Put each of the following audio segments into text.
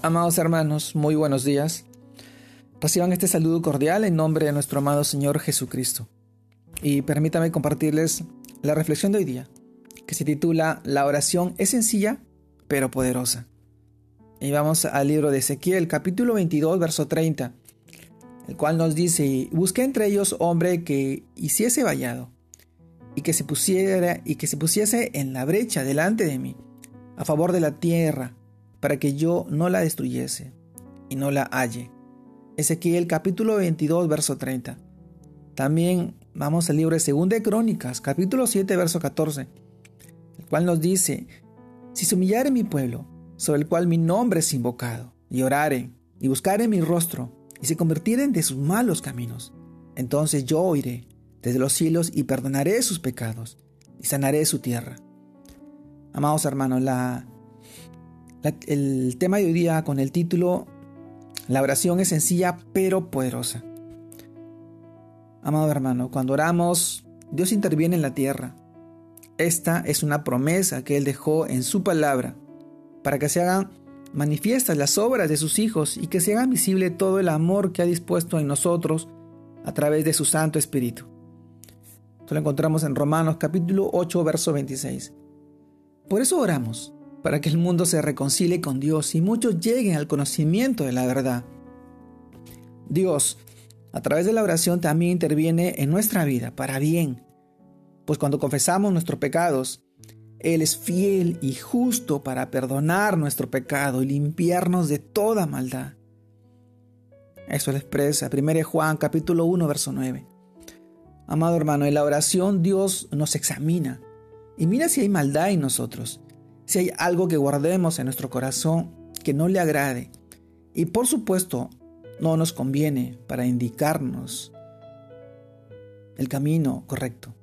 Amados hermanos, muy buenos días. Reciban este saludo cordial en nombre de nuestro amado Señor Jesucristo. Y permítame compartirles la reflexión de hoy día, que se titula La oración es sencilla, pero poderosa. Y vamos al libro de Ezequiel, capítulo 22, verso 30, el cual nos dice, busqué entre ellos hombre que hiciese vallado, y que se pusiera y que se pusiese en la brecha delante de mí, a favor de la tierra, para que yo no la destruyese y no la halle. Ezequiel capítulo 22, verso 30. También vamos al libro de Segunda de Crónicas, capítulo 7, verso 14, el cual nos dice, si se humillare mi pueblo, sobre el cual mi nombre es invocado, y orare, y buscare mi rostro, y se convirtieren de sus malos caminos, entonces yo oiré desde los cielos y perdonaré sus pecados, y sanaré su tierra. Amados hermanos, la el tema de hoy día con el título La oración es sencilla pero poderosa. Amado hermano, cuando oramos, Dios interviene en la tierra. Esta es una promesa que Él dejó en su palabra para que se hagan manifiestas las obras de sus hijos y que se haga visible todo el amor que ha dispuesto en nosotros a través de su Santo Espíritu. Esto lo encontramos en Romanos capítulo 8, verso 26. Por eso oramos para que el mundo se reconcilie con Dios y muchos lleguen al conocimiento de la verdad. Dios, a través de la oración, también interviene en nuestra vida para bien, pues cuando confesamos nuestros pecados, Él es fiel y justo para perdonar nuestro pecado y limpiarnos de toda maldad. Eso lo expresa 1 Juan capítulo 1 verso 9. Amado hermano, en la oración Dios nos examina y mira si hay maldad en nosotros si hay algo que guardemos en nuestro corazón que no le agrade. Y por supuesto, no nos conviene para indicarnos el camino correcto.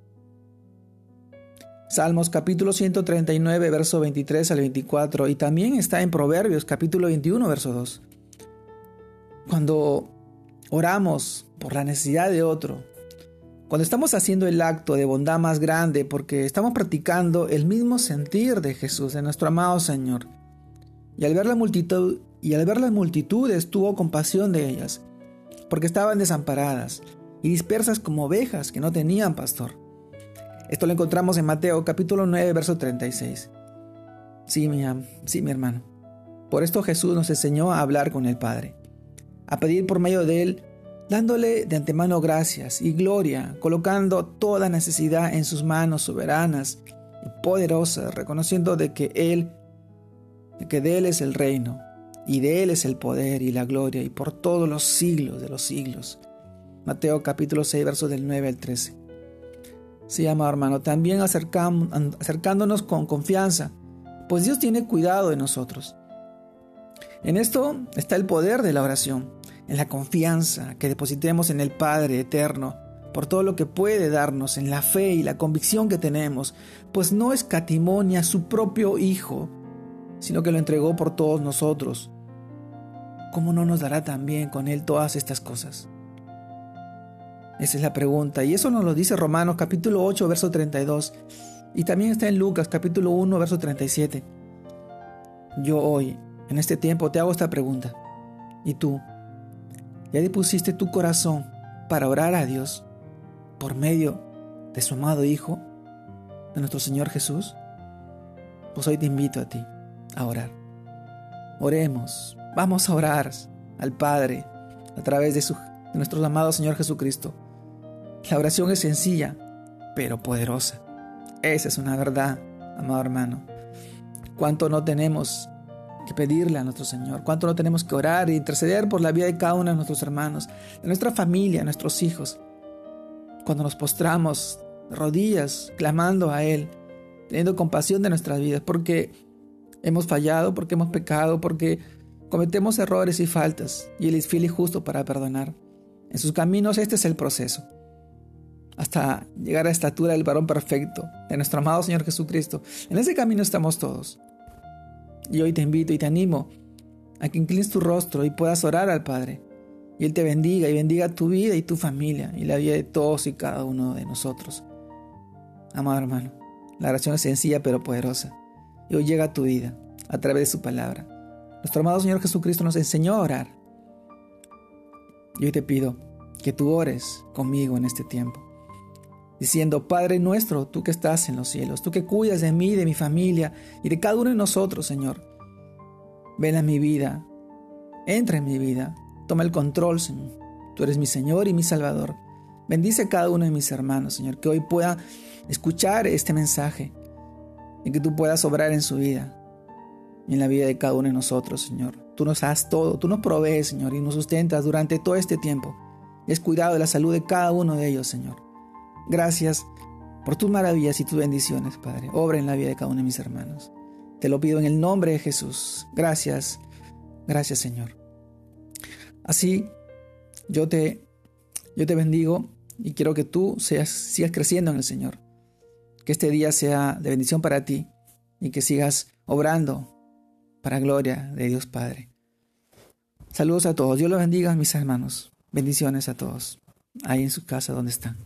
Salmos capítulo 139, verso 23 al 24, y también está en Proverbios capítulo 21, verso 2. Cuando oramos por la necesidad de otro, cuando estamos haciendo el acto de bondad más grande porque estamos practicando el mismo sentir de Jesús, de nuestro amado Señor. Y al ver la multitud y al ver las multitudes tuvo compasión de ellas, porque estaban desamparadas y dispersas como ovejas que no tenían pastor. Esto lo encontramos en Mateo capítulo 9, verso 36. Sí, mi, sí, mi hermano. Por esto Jesús nos enseñó a hablar con el Padre, a pedir por medio de él dándole de antemano gracias y gloria, colocando toda necesidad en sus manos soberanas y poderosas, reconociendo de que Él, de que de Él es el reino, y de Él es el poder y la gloria, y por todos los siglos de los siglos. Mateo capítulo 6, versos del 9 al 13. Sí, amado hermano, también acercándonos con confianza, pues Dios tiene cuidado de nosotros. En esto está el poder de la oración en la confianza que depositemos en el Padre eterno por todo lo que puede darnos, en la fe y la convicción que tenemos, pues no escatimonia a su propio Hijo, sino que lo entregó por todos nosotros. ¿Cómo no nos dará también con Él todas estas cosas? Esa es la pregunta, y eso nos lo dice Romanos capítulo 8, verso 32, y también está en Lucas capítulo 1, verso 37. Yo hoy, en este tiempo, te hago esta pregunta. ¿Y tú? ¿Ya dispusiste tu corazón para orar a Dios por medio de su amado Hijo, de nuestro Señor Jesús? Pues hoy te invito a ti a orar. Oremos, vamos a orar al Padre a través de, su, de nuestro amado Señor Jesucristo. La oración es sencilla, pero poderosa. Esa es una verdad, amado hermano. ¿Cuánto no tenemos que pedirle a nuestro Señor, cuánto no tenemos que orar e interceder por la vida de cada uno de nuestros hermanos, de nuestra familia, de nuestros hijos. Cuando nos postramos rodillas, clamando a Él, teniendo compasión de nuestras vidas, porque hemos fallado, porque hemos pecado, porque cometemos errores y faltas, y Él es fiel y justo para perdonar. En sus caminos este es el proceso, hasta llegar a la estatura del varón perfecto, de nuestro amado Señor Jesucristo. En ese camino estamos todos. Y hoy te invito y te animo a que inclines tu rostro y puedas orar al Padre. Y Él te bendiga y bendiga tu vida y tu familia y la vida de todos y cada uno de nosotros. Amado hermano, la oración es sencilla pero poderosa. Y hoy llega a tu vida a través de su palabra. Nuestro amado Señor Jesucristo nos enseñó a orar. Y hoy te pido que tú ores conmigo en este tiempo, diciendo, Padre nuestro, tú que estás en los cielos, tú que cuidas de mí, de mi familia y de cada uno de nosotros, Señor. Ven a mi vida, entra en mi vida, toma el control, Señor. Tú eres mi Señor y mi Salvador. Bendice a cada uno de mis hermanos, Señor, que hoy pueda escuchar este mensaje y que tú puedas obrar en su vida y en la vida de cada uno de nosotros, Señor. Tú nos das todo, tú nos provees, Señor, y nos sustentas durante todo este tiempo. Has cuidado de la salud de cada uno de ellos, Señor. Gracias por tus maravillas y tus bendiciones, Padre. Obra en la vida de cada uno de mis hermanos. Te lo pido en el nombre de Jesús. Gracias, gracias, Señor. Así, yo te, yo te bendigo y quiero que tú seas, sigas creciendo en el Señor. Que este día sea de bendición para ti y que sigas obrando para gloria de Dios Padre. Saludos a todos. Dios los bendiga, mis hermanos. Bendiciones a todos. Ahí en su casa donde están.